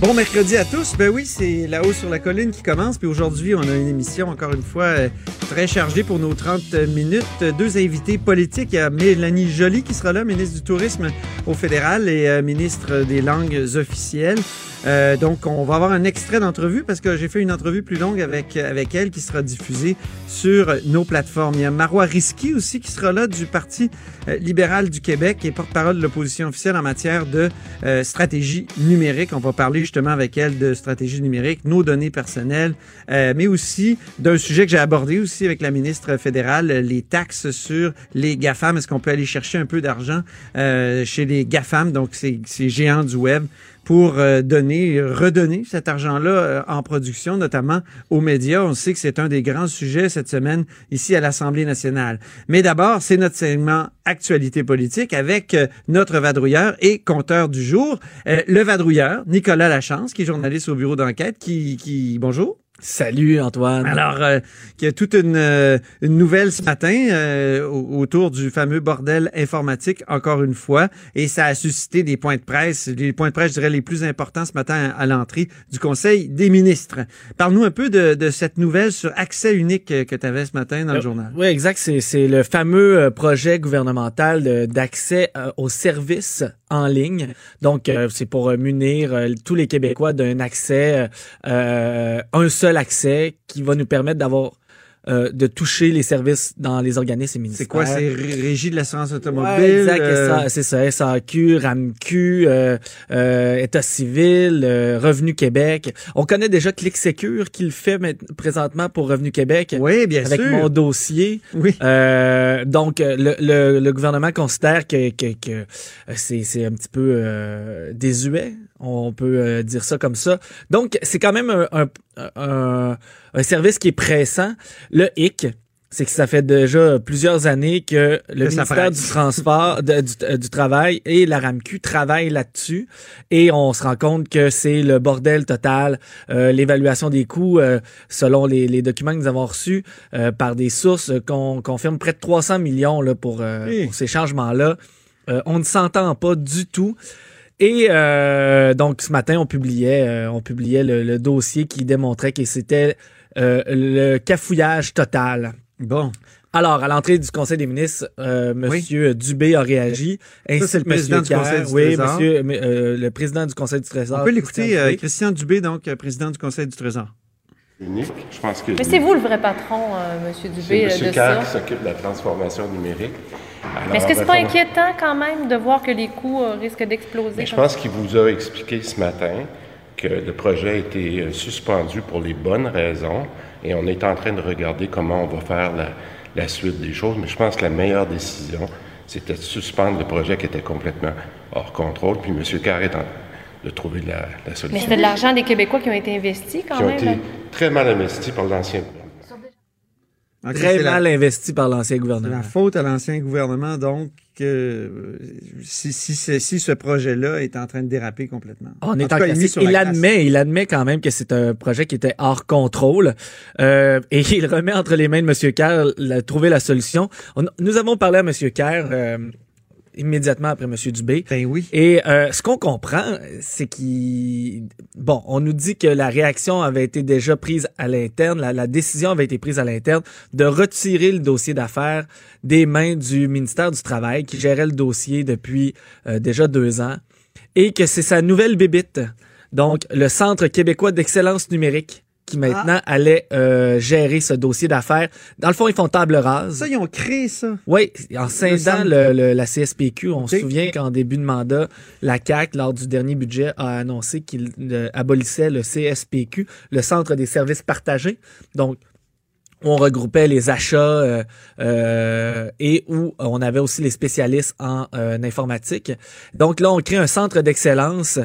Bon mercredi à tous. Ben oui, c'est là-haut sur la colline qui commence. Puis aujourd'hui, on a une émission, encore une fois, euh, très chargée pour nos 30 minutes. Deux invités politiques. Il y a Mélanie Joly qui sera là, ministre du Tourisme au fédéral et euh, ministre des langues officielles. Euh, donc, on va avoir un extrait d'entrevue parce que j'ai fait une entrevue plus longue avec, avec elle qui sera diffusée sur nos plateformes. Il y a Marois Risky aussi qui sera là du Parti euh, libéral du Québec et porte-parole de l'opposition officielle en matière de euh, stratégie numérique. On va parler justement avec elle de stratégie numérique, nos données personnelles, euh, mais aussi d'un sujet que j'ai abordé aussi avec la ministre fédérale, les taxes sur les GAFAM. Est-ce qu'on peut aller chercher un peu d'argent euh, chez les GAFAM, donc ces géants du web? Pour euh, donner, redonner cet argent-là euh, en production, notamment aux médias. On sait que c'est un des grands sujets cette semaine ici à l'Assemblée nationale. Mais d'abord, c'est notre segment Actualité politique avec euh, notre vadrouilleur et compteur du jour, le vadrouilleur, Nicolas Lachance, qui est journaliste au bureau d'enquête, qui, qui, bonjour. Salut Antoine. Alors, euh, il y a toute une, euh, une nouvelle ce matin euh, autour du fameux bordel informatique, encore une fois, et ça a suscité des points de presse, les points de presse, je dirais, les plus importants ce matin à, l'entrée du Conseil des ministres. Parle-nous un peu de, de, cette nouvelle sur accès unique que tu avais ce matin dans le journal. Oui, exact. C'est le fameux projet gouvernemental d'accès aux services en ligne. Donc, c'est pour munir tous les Québécois d'un accès, un seul accès qui va nous permettre d'avoir euh, de toucher les services dans les organismes et ministères. C'est quoi? C'est Régie de l'assurance automobile? Ouais, exact, euh... c'est ça. SAQ, RAMQ, euh, euh, État civil, euh, Revenu Québec. On connaît déjà Clic Secure qui le fait présentement pour Revenu Québec. Oui, bien avec sûr. Avec mon dossier. Oui. donc, le, le, le, gouvernement considère que, que, que c'est un petit peu désuet. On peut dire ça comme ça. Donc, c'est quand même un, un, un, un service qui est pressant. Le hic, c'est que ça fait déjà plusieurs années que le ministère du transport, de, du, du, travail et la RAMQ travaillent là-dessus et on se rend compte que c'est le bordel total. Euh, L'évaluation des coûts, euh, selon les, les, documents que nous avons reçus euh, par des sources, qu'on confirme près de 300 millions là, pour, oui. pour ces changements-là. on ne s'entend pas du tout. Et euh, donc ce matin, on publiait, euh, on publiait le, le, dossier qui démontrait que c'était euh, le cafouillage total. Bon. Alors, à l'entrée du Conseil des ministres, euh, Monsieur oui. Dubé a réagi. Ainsi Ça, c'est le président du Conseil du oui, Trésor. Monsieur, euh, le président du Conseil du Trésor. On peut l'écouter, Christian, Christian Dubé, donc président du Conseil du Trésor. Unique. Je pense que Mais c'est vous le vrai patron, euh, Monsieur Dubé, M. de Carr qui s'occupe de la transformation numérique. Mais est-ce que c'est pas inquiétant quand même de voir que les coûts euh, risquent d'exploser? Je pense qu'il vous a expliqué ce matin que le projet a été euh, suspendu pour les bonnes raisons et on est en train de regarder comment on va faire la, la suite des choses. Mais je pense que la meilleure décision, c'était de suspendre le projet qui était complètement hors contrôle. Puis M. Carr est en de trouver la, la solution. Mais c'était de l'argent des Québécois qui ont été investis quand qui même. ont été très mal investis par l'ancien. Okay, Très mal la, investi par l'ancien gouvernement. La faute à l'ancien gouvernement, donc, euh, si, si, si, si, ce projet-là est en train de déraper complètement. On est en cas, il, il admet, il admet quand même que c'est un projet qui était hors contrôle euh, et il remet entre les mains de M. Kerr la, trouver la solution. On, nous avons parlé à M. Kerr euh, immédiatement après M. Dubé. Ben oui. Et euh, ce qu'on comprend, c'est qu'il... Bon, on nous dit que la réaction avait été déjà prise à l'interne, la, la, décision avait été prise à l'interne de retirer le dossier d'affaires des mains du ministère du Travail qui gérait le dossier depuis euh, déjà deux ans et que c'est sa nouvelle bébite. Donc, le Centre québécois d'excellence numérique qui maintenant allait euh, gérer ce dossier d'affaires. Dans le fond, ils font table rase. Ça, ils ont créé ça. Oui, en scindant le, le- la CSPQ, on se souvient qu'en début de mandat, la CAC, lors du dernier budget, a annoncé qu'il euh, abolissait le CSPQ, le Centre des services partagés. Donc, on regroupait les achats euh, euh, et où on avait aussi les spécialistes en euh, informatique. Donc là, on crée un centre d'excellence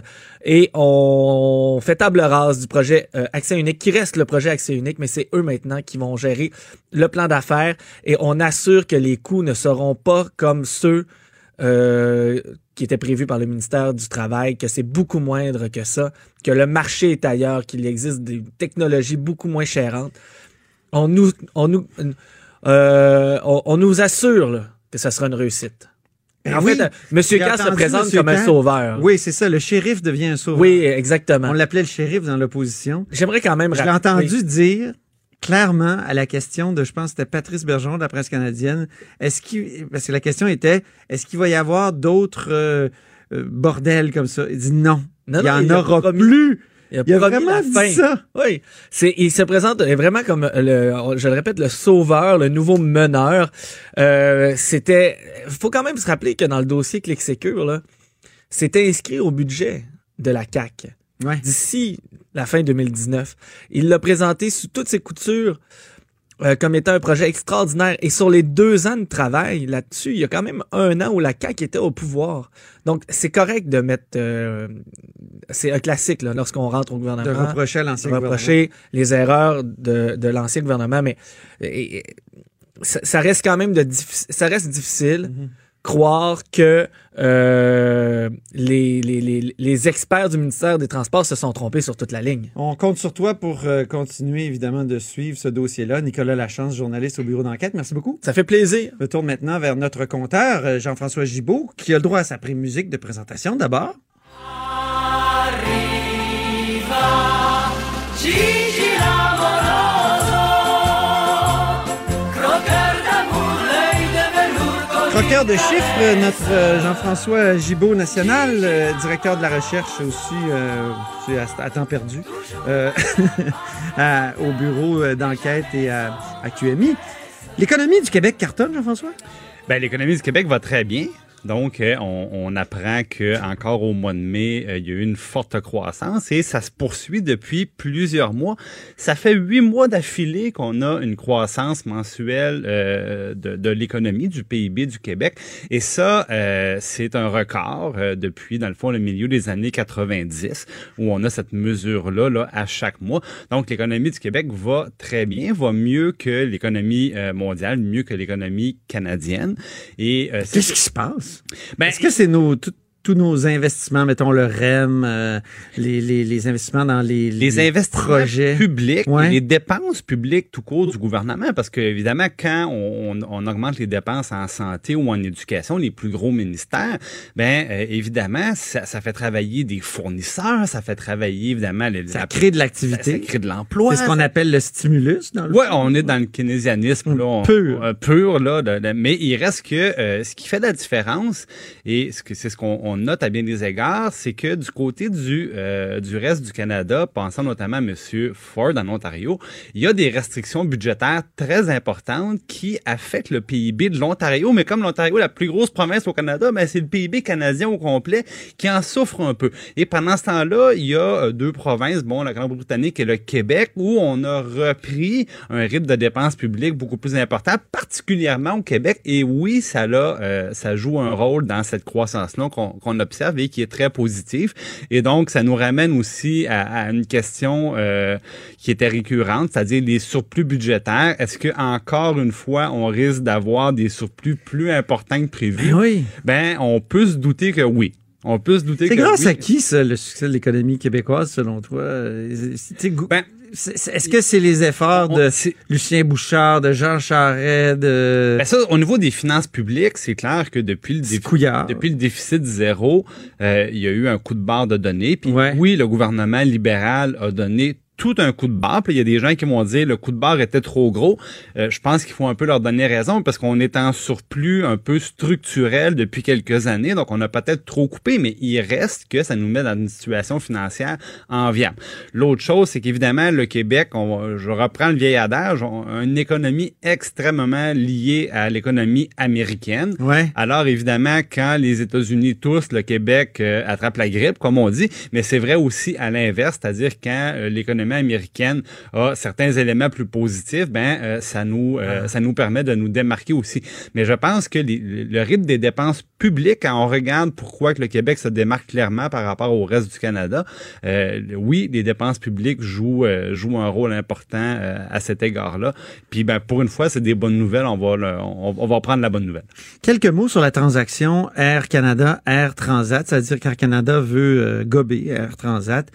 et on fait table rase du projet euh, Accès unique, qui reste le projet Accès unique, mais c'est eux maintenant qui vont gérer le plan d'affaires et on assure que les coûts ne seront pas comme ceux euh, qui étaient prévus par le ministère du Travail, que c'est beaucoup moindre que ça, que le marché est ailleurs, qu'il existe des technologies beaucoup moins chérantes on nous, on nous, euh, on, on nous assure là, que ça sera une réussite. Ben en oui. fait, euh, Monsieur Cass se présente Monsieur comme un sauveur. Oui, c'est ça. Le shérif devient un sauveur. Oui, exactement. On l'appelait le shérif dans l'opposition. J'aimerais quand même Je l'ai entendu dire clairement à la question de, je pense, que c'était Patrice Bergeron de la presse canadienne. Est-ce qu'il, parce que la question était, est-ce qu'il va y avoir d'autres euh, bordels comme ça? Il dit non. Non, il non, y en aura promis- plus. Il a, Il a promis vraiment la dit fin. ça. Oui, c'est il se présente vraiment comme le, je le répète, le sauveur, le nouveau meneur. Euh, c'était, faut quand même se rappeler que dans le dossier Click Secure là, c'était inscrit au budget de la CAC Ouais. d'ici la fin 2019. Il l'a présenté sous toutes ses coutures. Euh, comme étant un projet extraordinaire. Et sur les deux ans de travail là-dessus, il y a quand même un an où la CAQ était au pouvoir. Donc, c'est correct de mettre... euh, c'est un classique là, lorsqu'on rentre au De gouvernement reprocher à l'ancien gouvernement. reprocher les erreurs de, de l'ancien gouvernement, mais et- et- ça, ça reste quand même de ça reste difficile Mhm. Croire que euh, les, les, les, les experts du ministère des Transports se sont trompés sur toute la ligne. On compte sur toi pour euh, continuer, évidemment, de suivre ce dossier-là. Nicolas Lachance, journaliste au bureau d'enquête. Merci beaucoup. Ça fait plaisir. Je tourne maintenant vers notre compteur, euh, Jean-François Gibault, qui a le droit à sa pré-musique de présentation d'abord. Croqueur de chiffres, notre euh, Jean-François Gibault national, euh, directeur de la recherche aussi, euh, à, temps perdu, euh, au bureau d'enquête et à, à QMI. L'économie du Québec cartonne, Jean-François? Ben, l'économie du Québec va très bien. Donc, euh, on, apprend que encore au mois de mai, euh, il y a eu une forte croissance et ça se poursuit depuis plusieurs mois. Ça fait huit mois d'affilée qu'on a une croissance mensuelle euh, de, l'économie, du PIB du Québec. Et ça, c'est un record euh, depuis, dans le fond, le milieu des années 90, où on a cette mesure-là là, à chaque mois. Donc, l'économie du Québec va très bien, va mieux que l'économie mondiale, mieux que l'économie canadienne. Et Qu'est-ce qui se passe? Ben, Est-ce que c'est nos, tout- tous nos investissements, mettons le REM, euh, les, les, les investissements dans les, les investissements projets? publics, Ouais. les dépenses publiques tout court du gouvernement, parce que évidemment, quand on, on augmente les dépenses en santé ou en éducation, les plus gros ministères, ben euh, évidemment, ça, ça fait travailler des fournisseurs, ça fait travailler évidemment les, Ça la- crée de l'activité. ça crée de l'emploi. C'est ce qu'on appelle le stimulus. Dans le Ouais, on est dans le keynésianisme là, on- Pur. euh, pur là, de- de- mais il reste que euh, ce qui fait la différence et ce que c'est ce qu'on note à bien des égards, c'est que du côté du euh, du reste du Canada, pensant notamment à Monsieur Ford en Ontario, il y a des restrictions budgétaires très importantes qui affectent le PIB de l'Ontario, mais comme l'Ontario est la plus grosse province au Canada, ben c'est le PIB canadien au complet qui en souffre un peu. Et pendant ce temps-là, il y a euh, deux provinces, bon, la Grande-Bretagne et le Québec, où on a repris un rythme de dépenses publiques beaucoup plus important, particulièrement au Québec. Et oui, ça là, euh, ça joue un rôle dans cette croissance-là qu'on qu'on observe et qui est très positive. Et donc, ça nous ramène aussi à, à une question euh, qui était récurrente, c'est-à-dire les surplus budgétaires. Est-ce que encore une fois, on risque d'avoir des surplus plus importants que prévu? Ben oui. Ben, on peut se douter que oui. On peut se douter C'est grâce oui. à qui, ça, le succès de l'économie québécoise, selon toi? Euh, Ben, Est-ce que c'est les efforts de Lucien Bouchard, de Jean Charest, de Ben ça, au niveau des finances publiques, c'est clair que depuis le, défi- Couillard? depuis le déficit zéro, euh, il y a eu un coup de barre de données. Puis Ouais. oui, le gouvernement libéral a donné tout un coup de barre. Puis il y a des gens qui vont dire le coup de barre était trop gros. Euh, je pense qu'il faut un peu leur donner raison parce qu'on est en surplus un peu structurel depuis quelques années. Donc, on a peut-être trop coupé, mais il reste que ça nous met dans une situation financière enviable. L'autre chose, c'est qu'évidemment, le Québec, on, je reprends le vieil adage, on a une économie extrêmement liée à l'économie américaine. Ouais. Alors, évidemment, quand les États-Unis tous, le Québec euh, attrape la grippe, comme on dit, mais c'est vrai aussi à l'inverse, c'est-à-dire quand euh, l'économie américaine a certains éléments plus positifs, ben euh, ça nous euh, ça nous permet de nous démarquer aussi. Mais je pense que les- le rythme des dépenses publiques, quand on regarde pourquoi que le Québec se démarque clairement par rapport au reste du Canada, euh, oui, les dépenses publiques jouent euh, jouent un rôle important euh, à cet égard-là. Puis ben pour une fois, c'est des bonnes nouvelles. On va le- on, on va prendre la bonne nouvelle. Quelques mots sur la transaction Air Canada, Air Transat, c'est-à-dire qu'Air Canada veut gober Air Transat.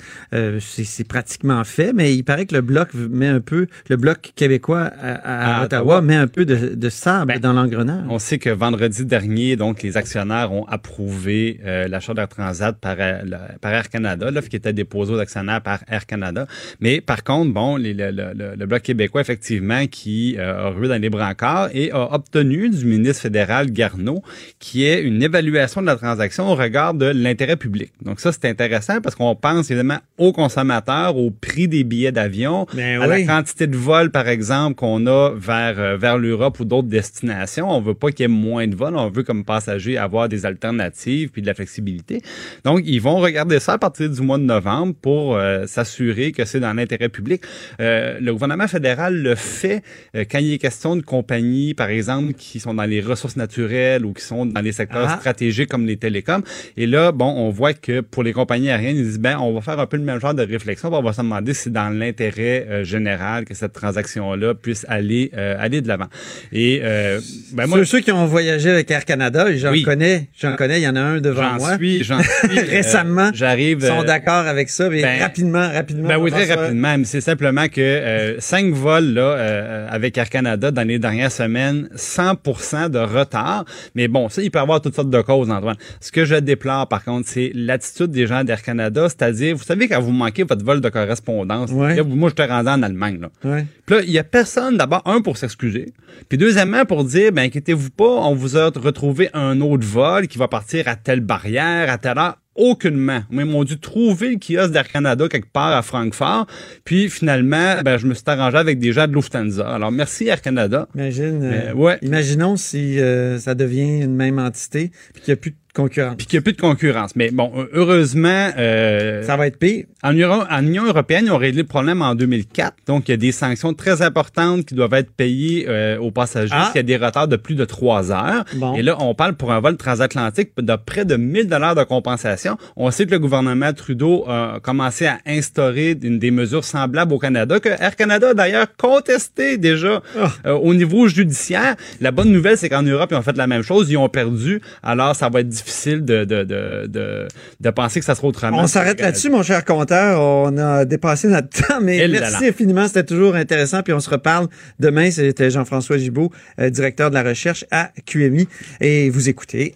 C'est pratiquement fait, mais il paraît que le bloc met un peu, le bloc québécois à, à À Ottawa, Ottawa. met un peu de, de sable Ben, dans l'engrenage. On sait que vendredi dernier, donc, les actionnaires ont approuvé euh, l'achat d'Air Transat par, euh, par Air Canada, l'offre qui était déposée aux actionnaires par Air Canada. Mais par contre, bon, les- le, le- le- le Bloc québécois, effectivement, qui euh, a rué dans les brancards et a obtenu du ministre fédéral Garneau qui est une évaluation de la transaction au regard de l'intérêt public. Donc ça, c'est intéressant parce qu'on pense évidemment aux consommateurs, au prix des billets d'avion, Ben à la quantité de vols, par exemple, qu'on a vers, vers l'Europe ou d'autres destinations. On veut pas qu'il y ait moins de vols. On veut, comme passager, avoir des alternatives puis de la flexibilité. Donc, ils vont regarder ça à partir du mois de novembre pour euh, s'assurer que c'est dans l'intérêt public. Euh, le gouvernement fédéral le fait euh, quand il est question de compagnies, par exemple, qui sont dans les ressources naturelles ou qui sont dans les secteurs Ah. stratégiques comme les télécoms. Et là, bon, on voit que pour les compagnies aériennes, ils disent, ben, on va faire un peu le même genre de réflexion. On va se demander si c'est dans l'intérêt euh, général que cette transaction-là puisse aller, euh, aller de l'avant. Et, euh, ben, moi, ceux, ceux qui ont voyagé avec Air Canada, et j'en Oui. Connais, j'en connais, il y en a un devant j'en moi. suis, j'en suis, euh, Récemment, j'arrive. Ils sont euh, d'accord avec ça, mais ben, rapidement, rapidement. Ben oui, très rapidement. Mais c'est simplement que euh, cinq vols là avec Air Canada dans les dernières semaines, 100% de retard. Mais bon, ça, il peut y avoir toutes sortes de causes, Antoine. Ce que je déplore, par contre, c'est l'attitude des gens d'Air Canada, c'est-à-dire, vous savez, quand vous manquez votre vol de correspondance, Ouais. là, moi, je te rendu en Allemagne, là. Ouais. Puis là, il y a personne, d'abord, un, pour s'excuser. Puis deuxièmement, pour dire, ben, inquiétez-vous pas, on vous a retrouvé un autre vol qui va partir à telle barrière, à telle heure? Aucunement. Moi, ils m'ont dû trouver le kiosque d'Air Canada quelque part à Francfort. Puis finalement, ben, je me suis arrangé avec des gens de Lufthansa. Alors, merci Air Canada. Imagine, Euh, ouais. imaginons si euh, ça devient une même entité puis qu'il n'y a plus de concurrence. Puis qu'il n'y a plus de concurrence. Mais bon, heureusement, euh, Ça va être pire. En, Euro- en Union européenne, ils ont réglé le problème en 2004. Donc, il y a des sanctions très importantes qui doivent être payées euh, aux passagers Ah. s'il y a des retards de plus de trois heures. Bon. Et là, on parle pour un vol transatlantique de près de 1000 dollars de compensation. On sait que le gouvernement Trudeau a commencé à instaurer une des mesures semblables au Canada, que Air Canada a d'ailleurs contesté déjà Ah. euh, au niveau judiciaire. La bonne nouvelle, c'est qu'en Europe, ils ont fait la même chose. Ils ont perdu. Alors, ça va être difficile de, de, de, de, de penser que ça sera autrement. On s'arrête là-dessus, mon cher compteur. On a dépassé notre temps, mais Et là merci infiniment. C'était toujours intéressant. Puis on se reparle demain. C'était Jean-François Gibault, euh, directeur de la recherche à QMI. Et vous écoutez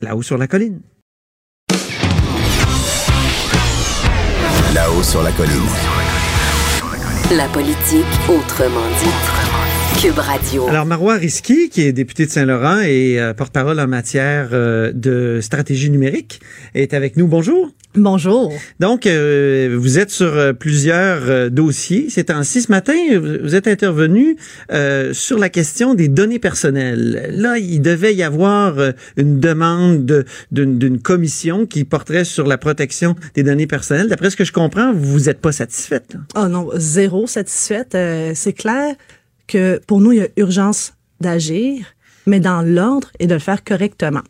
Là-haut sur la colline. Là-haut sur la colline. La politique autrement dit. Cube Radio. Alors, Marois Risky, qui est député de Saint-Laurent et euh, porte-parole en matière euh, de stratégie numérique, est avec nous. Bonjour. Bonjour. Donc, euh, vous êtes sur euh, plusieurs euh, dossiers. C'est ainsi ce matin, vous êtes intervenu euh, sur la question des données personnelles. Là, il devait y avoir une demande de- d'une commission qui porterait sur la protection des données personnelles. D'après ce que je comprends, vous n'êtes pas satisfaite. là. Oh non, zéro satisfaite. Euh, c'est clair que pour nous, il y a urgence d'agir, mais dans l'ordre et de le faire correctement.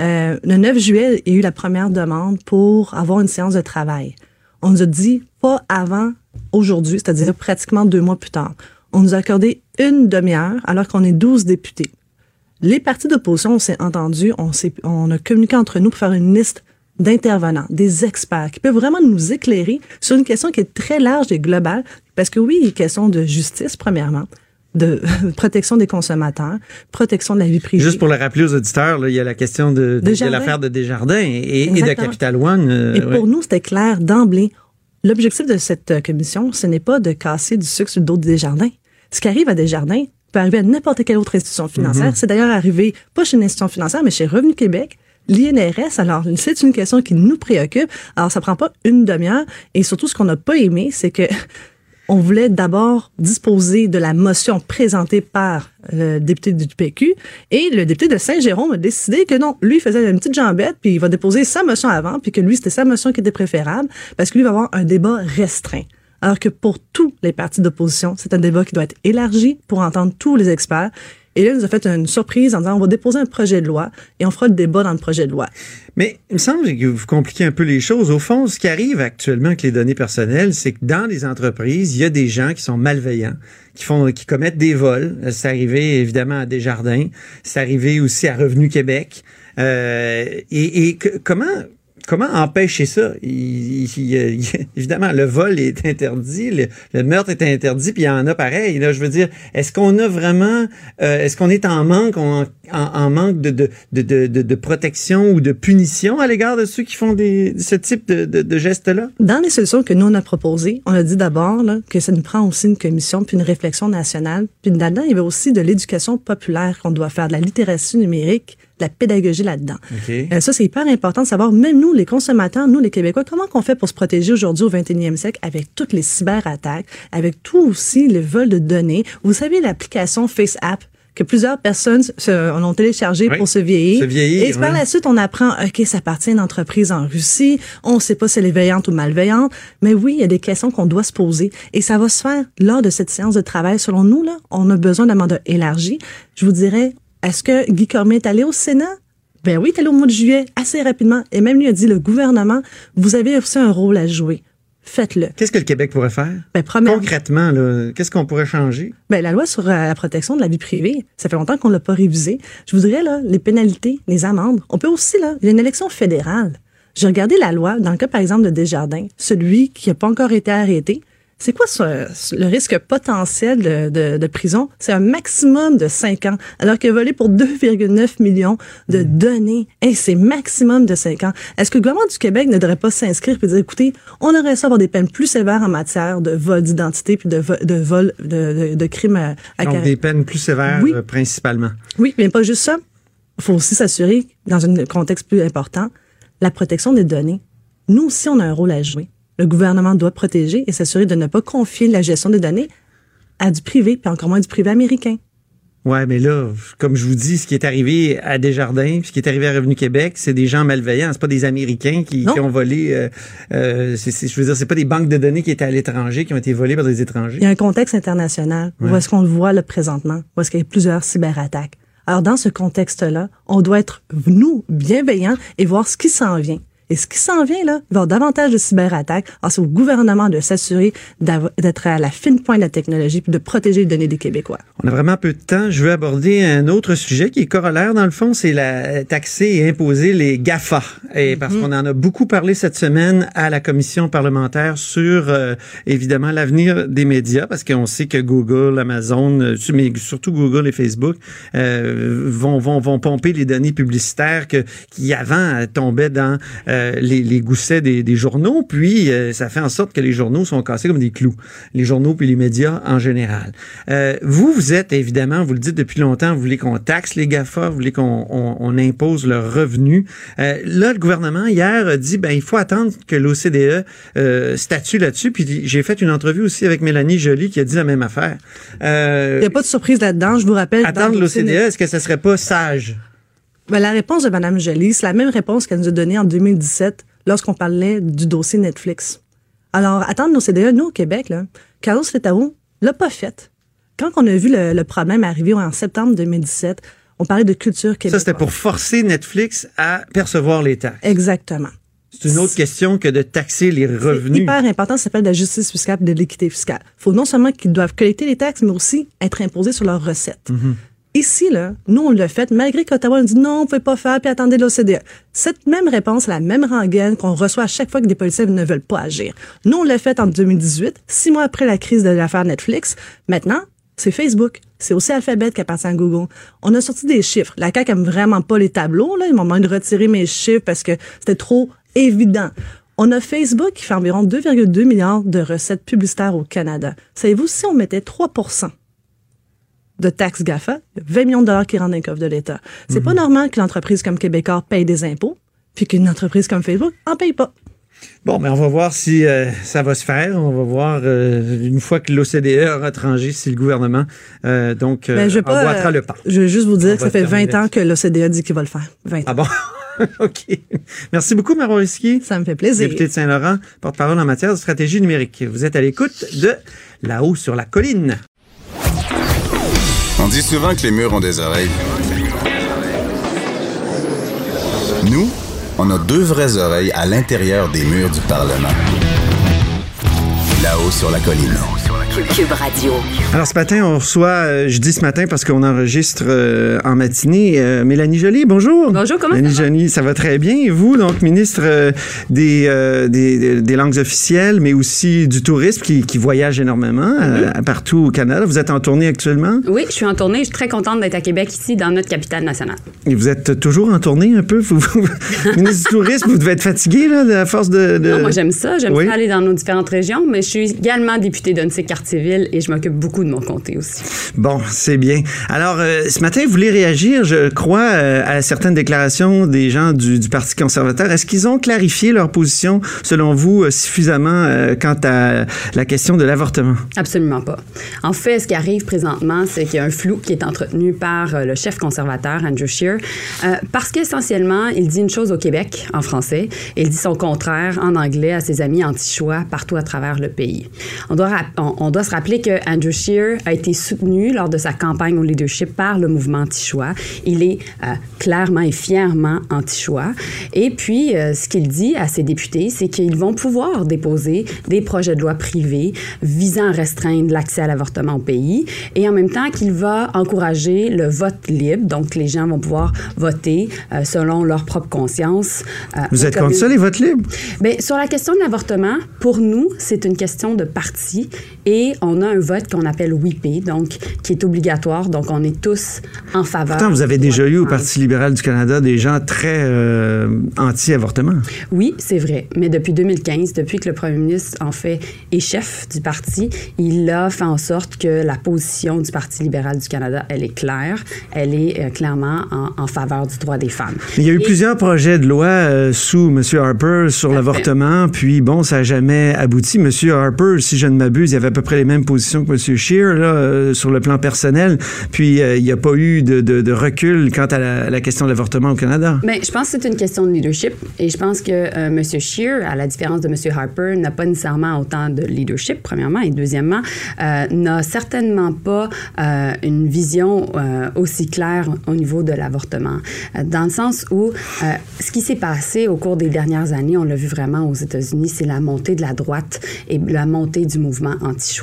Euh, le 9 juillet, il y a eu la première demande pour avoir une séance de travail. On nous a dit pas avant aujourd'hui, c'est-à-dire pratiquement deux mois plus tard. On nous a accordé une demi-heure alors qu'on est 12 députés. Les partis d'opposition, on s'est entendu, on, on a communiqué entre nous pour faire une liste d'intervenants, des experts qui peuvent vraiment nous éclairer sur une question qui est très large et globale. Parce que oui, il est question de justice, premièrement, de protection des consommateurs, protection de la vie privée. Juste pour le rappeler aux auditeurs, là, il y a la question de, de, de Desjardins. l'affaire de Desjardins et, et de. Capital One. euh, Et ouais. pour nous, c'était clair d'emblée. L'objectif de cette euh, commission, ce n'est pas de casser du sucre sur le dos des jardins. Ce qui arrive à Desjardins peut arriver à n'importe quelle autre institution financière. Mhm. C'est d'ailleurs arrivé, pas chez une institution financière, mais chez Revenu Québec, l'INRS. Alors, c'est une question qui nous préoccupe. Alors, ça prend pas une demi-heure. Et surtout, ce qu'on n'a pas aimé, c'est que on voulait d'abord disposer de la motion présentée par le député du PQ et le député de Saint-Jérôme a décidé que non, lui faisait une petite jambette puis il va déposer sa motion avant puis que lui c'était sa motion qui était préférable parce que lui va avoir un débat restreint. Alors que pour tous les partis d'opposition, c'est un débat qui doit être élargi pour entendre tous les experts. Et là, il nous a fait une surprise en disant on va déposer un projet de loi et on fera le débat dans le projet de loi. Mais il me semble que vous compliquez un peu les choses. Au fond, ce qui arrive actuellement avec les données personnelles, c'est que dans les entreprises, il y a des gens qui sont malveillants, qui font, qui commettent des vols. C'est arrivé évidemment à Desjardins. C'est arrivé aussi à Revenu Québec. Euh, et, comment comment empêcher ça? Évidemment, le vol est interdit, le, le meurtre est interdit, puis il y en a pareil. Là, je veux dire, est-ce qu'on a vraiment, euh, est-ce qu'on est en manque, en, manque de, protection ou de punition à l'égard de ceux qui font ce type de, gestes-là? Dans les solutions que nous, on a proposées, on a dit d'abord que ça nous prend aussi une commission puis une réflexion nationale. Puis là-dedans, il y avait aussi de l'éducation populaire qu'on doit faire, de la littératie numérique, de la pédagogie là-dedans. OK. Euh, ça, c'est hyper important de savoir, même nous, les consommateurs, nous, les Québécois, comment qu'on fait pour se protéger aujourd'hui au 21e siècle avec toutes les cyberattaques, avec tout aussi le vol de données. Vous savez, l'application FaceApp que plusieurs personnes se, ont téléchargé Oui, pour se vieillir. se vieillir, Et par la suite, on apprend, OK, ça appartient à une entreprise en Russie. On ne sait pas si elle est veillante ou malveillante. Mais oui, il y a des questions qu'on doit se poser. Et ça va se faire lors de cette séance de travail. Selon nous, là, on a besoin d'un mandat élargi. Je vous dirais, est-ce que Guy Cormier est allé au Sénat? Ben oui, il est allé au mois de juillet, assez rapidement. Et même lui a dit, le gouvernement, vous avez aussi un rôle à jouer. Faites-le. Qu'est-ce que le Québec pourrait faire? Ben, premièrement, Concrètement, là, qu'est-ce qu'on pourrait changer? Ben, la loi sur euh, la protection de la vie privée, ça fait longtemps qu'on l'a pas révisée. Je voudrais, là, les pénalités, les amendes. On peut aussi, là, il y a une élection fédérale. J'ai regardé la loi, dans le cas, par exemple, de Desjardins, celui qui n'a pas encore été arrêté. C'est quoi ce- le risque potentiel de, de- de prison? C'est un maximum de 5 ans, alors qu'il a volé pour 2,9 millions de données. Hey, c'est maximum de 5 ans. Est-ce que le gouvernement du Québec ne devrait pas s'inscrire et dire, écoutez, on aurait ça avoir des peines plus sévères en matière de vol d'identité puis de, vo- de vol de, de, de crimes à, à Donc des peines plus sévères Oui. euh, principalement. oui, mais pas juste ça. Il faut aussi s'assurer, dans un contexte plus important, la protection des données. Nous aussi, on a un rôle à jouer. Le gouvernement doit protéger et s'assurer de ne pas confier la gestion des données à du privé, puis encore moins du privé américain. Ouais, mais là, comme je vous dis, ce qui est arrivé à Desjardins, puis ce qui est arrivé à Revenu Québec, c'est des gens malveillants. C'est pas des Américains qui, ont volé. Euh, euh, je veux dire, c'est pas des banques de données qui étaient à l'étranger, qui ont été volées par des étrangers. Il y a un contexte international. Où est-ce qu'on le voit là présentement? Où est-ce qu'il y a plusieurs cyberattaques? Alors, dans ce contexte-là, on doit être, nous, bienveillants et voir ce qui s'en vient. Et ce qui s'en vient, là, il va y avoir davantage de cyberattaques. Alors, c'est au gouvernement de s'assurer d'être à la fine pointe de la technologie puis de protéger les données des Québécois. On a vraiment peu de temps. Je veux aborder un autre sujet qui est corollaire, dans le fond, c'est la taxer et imposer les GAFA. Et parce qu'on en a beaucoup parlé cette semaine à la commission parlementaire sur, euh, évidemment, l'avenir des médias, parce qu'on sait que Google, Amazon, euh, mais surtout Google et Facebook, euh, vont, vont, vont pomper les données publicitaires que, qui avant euh, tombaient dans euh, les, les goussets des, des journaux, puis euh, ça fait en sorte que les journaux sont cassés comme des clous. Les journaux puis les médias en général. Euh, vous, vous êtes évidemment, vous le dites depuis longtemps, vous voulez qu'on taxe les GAFA, vous voulez qu'on on, on impose leurs revenus. Euh, là, le gouvernement, hier, a dit, ben, il faut attendre que l'OCDE euh, statue là-dessus. Puis j'ai fait une entrevue aussi avec Mélanie Joly qui a dit la même affaire. Euh, Il n'y a pas de surprise là-dedans. Je vous rappelle. attendre l'OCDE, de- est-ce que ça serait pas sage? Ben, la réponse de Mme Joly, c'est la même réponse qu'elle nous a donnée en 2017 lorsqu'on parlait du dossier Netflix. Alors, attendre nos CDE, nous, au Québec, là, Carlos Letao l'a pas fait. Quand on a vu le, le problème arriver en septembre 2017, on parlait de culture Ça, québécoise. c'était pour forcer Netflix à percevoir les taxes. Exactement. C'est une autre question que de taxer les C'est revenus. hyper important, ça s'appelle de la justice fiscale et de l'équité fiscale. Il faut non seulement qu'ils doivent collecter les taxes, mais aussi être imposés sur leurs recettes. Ici, là, nous, on l'a fait, malgré qu'Ottawa nous dit non, on ne pouvez pas faire, puis attendez l'OCDE. Cette même réponse, la même rengaine qu'on reçoit à chaque fois que des policiers ne veulent pas agir. Nous, on l'a fait en 2018, six mois après la crise de l'affaire Netflix. Maintenant, c'est Facebook. C'est aussi Alphabet qui appartient à Google. On a sorti des chiffres. La CAQ aime vraiment pas les tableaux, là. Ils m'ont demandé de retirer mes chiffres parce que c'était trop évident. On a Facebook qui fait environ 2,2 milliards de recettes publicitaires au Canada. Savez-vous, si on mettait 3 de taxes GAFA, il y a 20 millions de dollars qui rentrent dans les coffre de l'État. C'est pas normal qu'une entreprise comme Québécois paye des impôts, puis qu'une entreprise comme Facebook en paye pas. Bon, mais on va voir si euh, ça va se faire. On va voir euh, une fois que l'OCDE aura tranché si le gouvernement euh, donc Ben, je vais pas, euh, le pas. Je veux juste vous On dire que ça fait terminer 20 ans que l'OCDE dit qu'il va le faire. 20 ans. Ah bon? OK. Merci beaucoup, Maron Risky. Ça me fait plaisir. Député de Saint-Laurent, porte-parole en matière de stratégie numérique. Vous êtes à l'écoute de là-haut sur la colline. On dit souvent que les murs ont des oreilles. Nous, on a deux vraies oreilles à l'intérieur des murs du Parlement. Là-haut sur la colline. Cube Radio. Alors ce matin, on reçoit, euh, je dis ce matin parce qu'on enregistre euh, en matinée, euh, Mélanie Joly. Bonjour. Bonjour, comment Mélanie ça va? Joly, ça va très bien. Et vous, donc ministre euh, des, euh, des, des langues officielles, mais aussi du tourisme qui, qui voyage énormément euh, partout au Canada. Vous êtes en tournée actuellement? Oui, je suis en tournée. Je suis très contente d'être à Québec, ici, dans notre capitale nationale. et vous êtes toujours en tournée un peu? Vous, vous- ministre du tourisme, vous devez être fatigué là, de- à force de... de- Non, moi, j'aime ça. J'aime Oui. ça aller dans nos différentes régions, mais je suis également députée d'Unsick-Cartierville et je m'occupe beaucoup de mon comté aussi. Bon, c'est bien. Alors, euh, ce matin, vous voulez réagir, je crois, euh, à certaines déclarations des gens du, du Parti conservateur. Est-ce qu'ils ont clarifié leur position, selon vous, euh, suffisamment quant à la question de l'avortement? Absolument pas. En fait, ce qui arrive présentement, c'est qu'il y a un flou qui est entretenu par le chef conservateur, Andrew Scheer, parce qu'essentiellement, il dit une chose au Québec, en français, et il dit son contraire en anglais à ses amis anti-choix partout à travers le pays. On doit, on, on doit se rappeler que Andrew Scheer a été soutenu lors de sa campagne au leadership par le mouvement anti-choix. Il est euh, clairement et fièrement anti-choix. Et puis, euh, ce qu'il dit à ses députés, c'est qu'ils vont pouvoir déposer des projets de loi privés visant à restreindre l'accès à l'avortement au pays et en même temps qu'il va encourager le vote libre. Donc, les gens vont pouvoir voter euh, selon leur propre conscience. Vous êtes contre ça, les votes libres? Bien, sur la question de l'avortement, pour nous, c'est une question de parti et on a un vote qu'on appelle WIP, donc qui est obligatoire. Donc, on est tous en faveur. Pourtant, vous avez déjà eu au Parti libéral du Canada des gens très euh, anti-avortement. Oui, c'est vrai. Mais depuis 2015, depuis que le premier ministre, en fait, est chef du parti, il a fait en sorte que la position du Parti libéral du Canada, elle est claire. Elle est euh, clairement en, en faveur du droit des femmes. Il y a eu Et- plusieurs projets de loi euh, sous M. Harper sur l'avortement, puis bon, ça n'a jamais abouti. M. Harper, si je ne m'abuse, il avait à peu près les mêmes positions que M. Scheer euh, sur le plan personnel, puis euh, il n'y a pas eu de, recul quant à la, question de l'avortement au Canada. Mais je pense que c'est une question de leadership et je pense que euh, M. Scheer, à la différence de M. Harper, n'a pas nécessairement autant de leadership, premièrement, et deuxièmement, n'a certainement pas une vision aussi claire au niveau de l'avortement. Dans le sens où ce qui s'est passé au cours des dernières années, on l'a vu vraiment aux États-Unis, c'est la montée de la droite et la montée du mouvement anti-choix.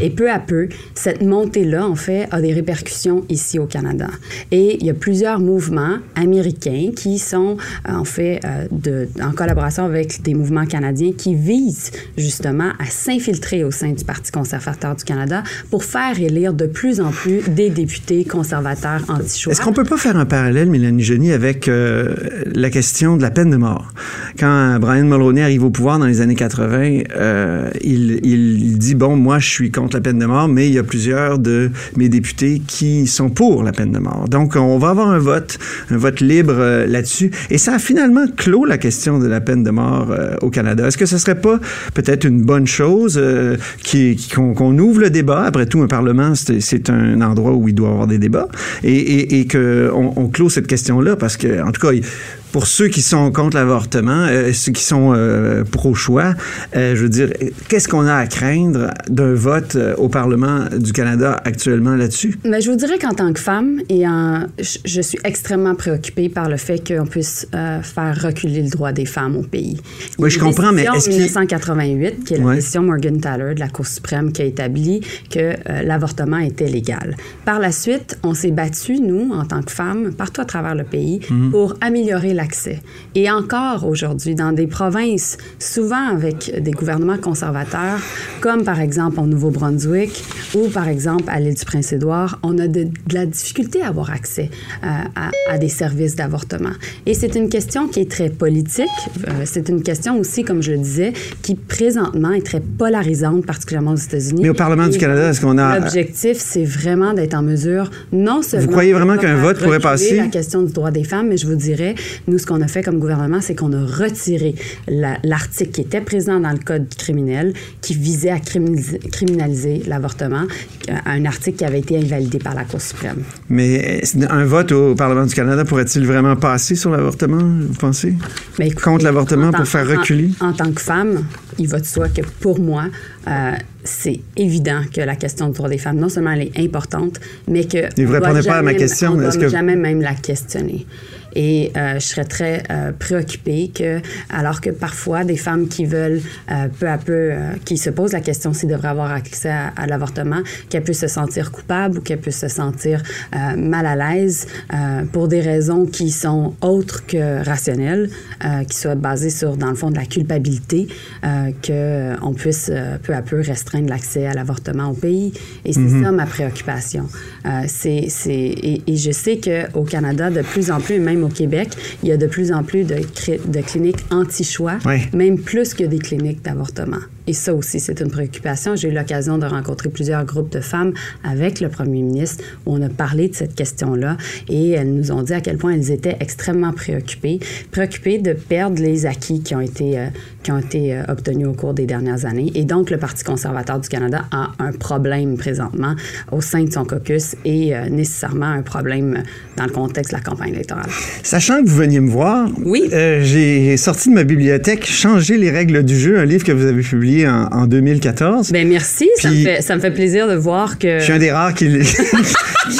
Et peu à peu, cette montée-là, en fait, a des répercussions ici au Canada. Et il y a plusieurs mouvements américains qui sont, euh, en fait, euh, en collaboration avec des mouvements canadiens qui visent justement à s'infiltrer au sein du Parti conservateur du Canada pour faire élire de plus en plus des députés conservateurs anti-choix. Est-ce qu'on peut pas faire un parallèle, Mélanie Joly, avec euh, la question de la peine de mort? Quand Brian Mulroney arrive au pouvoir dans les années 80, euh, il, il dit, bon, moi, je suis contre la peine de mort, mais il y a plusieurs de mes députés qui sont pour la peine de mort. Donc, on va avoir un vote, un vote libre euh, là-dessus. Et ça a finalement clos la question de la peine de mort euh, au Canada. Est-ce que ce serait pas peut-être une bonne chose euh, qu'on ouvre le débat? Après tout, un Parlement, c'est un endroit où il doit y avoir des débats. Et, et, qu'on on clôt cette question-là parce que, en tout cas, pour ceux qui sont contre l'avortement, euh, ceux qui sont euh, pro-choix, euh, je veux dire, qu'est-ce qu'on a à craindre d'un vote au Parlement du Canada actuellement là-dessus? Mais je vous dirais qu'en tant que femme, et en- je, je suis extrêmement préoccupée par le fait qu'on puisse faire reculer le droit des femmes au pays. Il Oui, je comprends, mais est-ce en qu'il- 1988, qui est la Ouais. décision Morgan Taylor de la Cour suprême qui a établi que l'avortement était légal. Par la suite, on s'est battu, nous, en tant que femmes, partout à travers le pays, Mhm. pour améliorer l'accès. Et encore aujourd'hui, dans des provinces, souvent avec des gouvernements conservateurs, comme par exemple au Nouveau-Brunswick ou par exemple à l'île du Prince-Édouard, on a de, de, la difficulté à avoir accès euh, à, à, des services d'avortement. Et c'est une question qui est très politique. Euh, c'est une question aussi, comme je le disais, qui présentement est très polarisante, particulièrement aux États-Unis. Mais au Parlement Et du Canada, est-ce qu'on a... L'objectif, c'est vraiment d'être en mesure, non seulement... Vous croyez vraiment qu'un vote pourrait passer? la question du droit des femmes, mais je vous dirais, nous, ce qu'on a fait comme gouvernement, c'est qu'on a retiré l'article qui était présent dans le Code criminel qui visait à criminaliser, criminaliser l'avortement, un article qui avait été invalidé par la Cour suprême. Mais un vote au Parlement du Canada pourrait-il vraiment passer sur l'avortement, vous pensez? Mais écoutez, Contre l'avortement pour faire reculer? En, en, tant que femme, il va de soi que pour moi, euh, c'est évident que la question du droit des femmes, non seulement elle est importante, mais que... Et vous ne répondez pas à ma question. On ne doit que... jamais même la questionner. Et euh, je serais très euh, préoccupée que, alors que parfois des femmes qui veulent euh, peu à peu, euh, qui se posent la question s'ils devraient avoir accès à, à l'avortement, qu'elles puissent se sentir coupables ou qu'elles puissent se sentir euh, mal à l'aise pour des raisons qui sont autres que rationnelles, qui soient basées sur, dans le fond, de la culpabilité, qu'on puisse peu à peu restreindre l'accès à l'avortement au pays. Et c'est mm -hmm. ça ma préoccupation. c'est, et, et je sais qu'au Canada, de plus en plus, même au Québec, il y a de plus en plus de, de cliniques anti-choix, oui. même plus que des cliniques d'avortement. Et ça aussi, c'est une préoccupation. J'ai eu l'occasion de rencontrer plusieurs groupes de femmes avec le premier ministre où on a parlé de cette question-là et elles nous ont dit à quel point elles étaient extrêmement préoccupées, préoccupées de perdre les acquis qui ont été, euh, qui ont été euh, obtenus au cours des dernières années. Et donc, le Parti conservateur du Canada a un problème présentement au sein de son caucus et euh, nécessairement un problème dans le contexte de la campagne électorale. Sachant que vous veniez me voir, oui. j'ai sorti de ma bibliothèque Changer les règles du jeu, un livre que vous avez publié en, en 2014. Ben merci, ça me, fait, ça me, fait, plaisir de voir que... Je suis un des rares qui,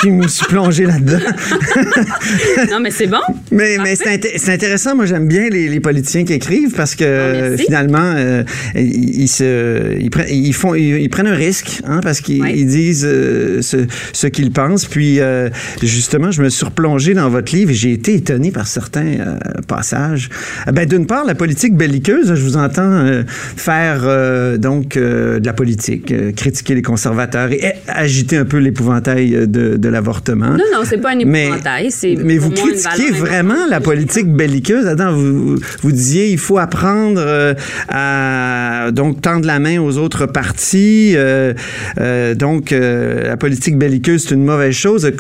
qui me suis plongé là-dedans. non, mais c'est bon. Mais, mais c'est int intéressant. Moi, j'aime bien les, les, politiciens qui écrivent parce que non, finalement, euh, ils, ils, se, ils, prennent, ils, font, ils, prennent un risque hein, parce qu'ils oui. disent euh, ce, ce qu'ils pensent. Puis, euh, justement, je me suis replongé dans votre livre et j'ai été étonné par certains passages. Ben, D'une part, la politique belliqueuse, je vous entends faire donc de la politique, critiquer les conservateurs et agiter un peu l'épouvantail de, de l'avortement. Non, non, c'est pas un épouvantail. Mais, mais vous critiquez vraiment la politique belliqueuse. Attends, vous, vous disiez il faut apprendre euh, à donc tendre la main aux autres partis. Euh, euh, donc, la politique belliqueuse, c'est une mauvaise chose.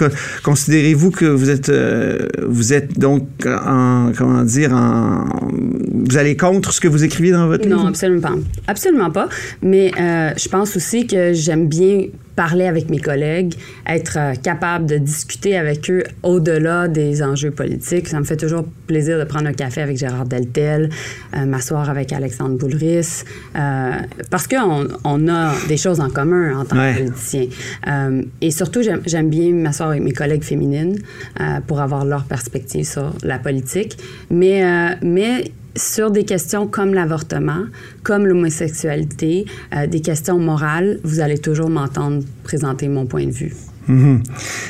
Considérez-vous que vous êtes, vous êtes donc en, comment dire, en, vous allez contre ce que vous écrivez dans votre non, livre? Non, absolument pas. Absolument pas. Mais je pense aussi que j'aime bien parler avec mes collègues, être euh, capable de discuter avec eux au-delà des enjeux politiques. Ça me fait toujours plaisir de prendre un café avec Gérard Deltel, euh, m'asseoir avec Alexandre Boulris, euh, parce qu'on on a des choses en commun en tant ouais. que politicien. Euh, et surtout, j'aime bien m'asseoir avec mes collègues féminines pour avoir leur perspective sur la politique. Mais, mais sur des questions comme l'avortement, comme l'homosexualité, euh, des questions morales, vous allez toujours m'entendre présenter mon point de vue. -hmm.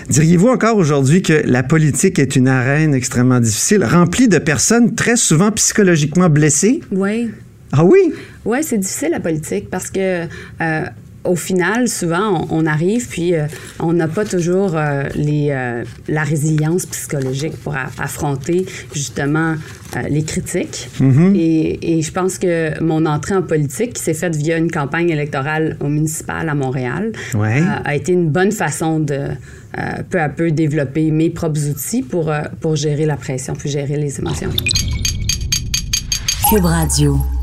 Diriez-vous encore aujourd'hui que la politique est une arène extrêmement difficile, remplie de personnes très souvent psychologiquement blessées? Oui. Ah oui? Oui, c'est difficile la politique parce que euh, au final, souvent, on, on arrive, puis euh, on n'a pas toujours euh, les, euh, la résilience psychologique pour a, affronter justement euh, les critiques. Mm -hmm. et, et, je pense que mon entrée en politique, qui s'est faite via une campagne électorale au municipal à Montréal, ouais. a été une bonne façon de peu à peu développer mes propres outils pour, pour gérer la pression, puis gérer les émotions. Cube Radio.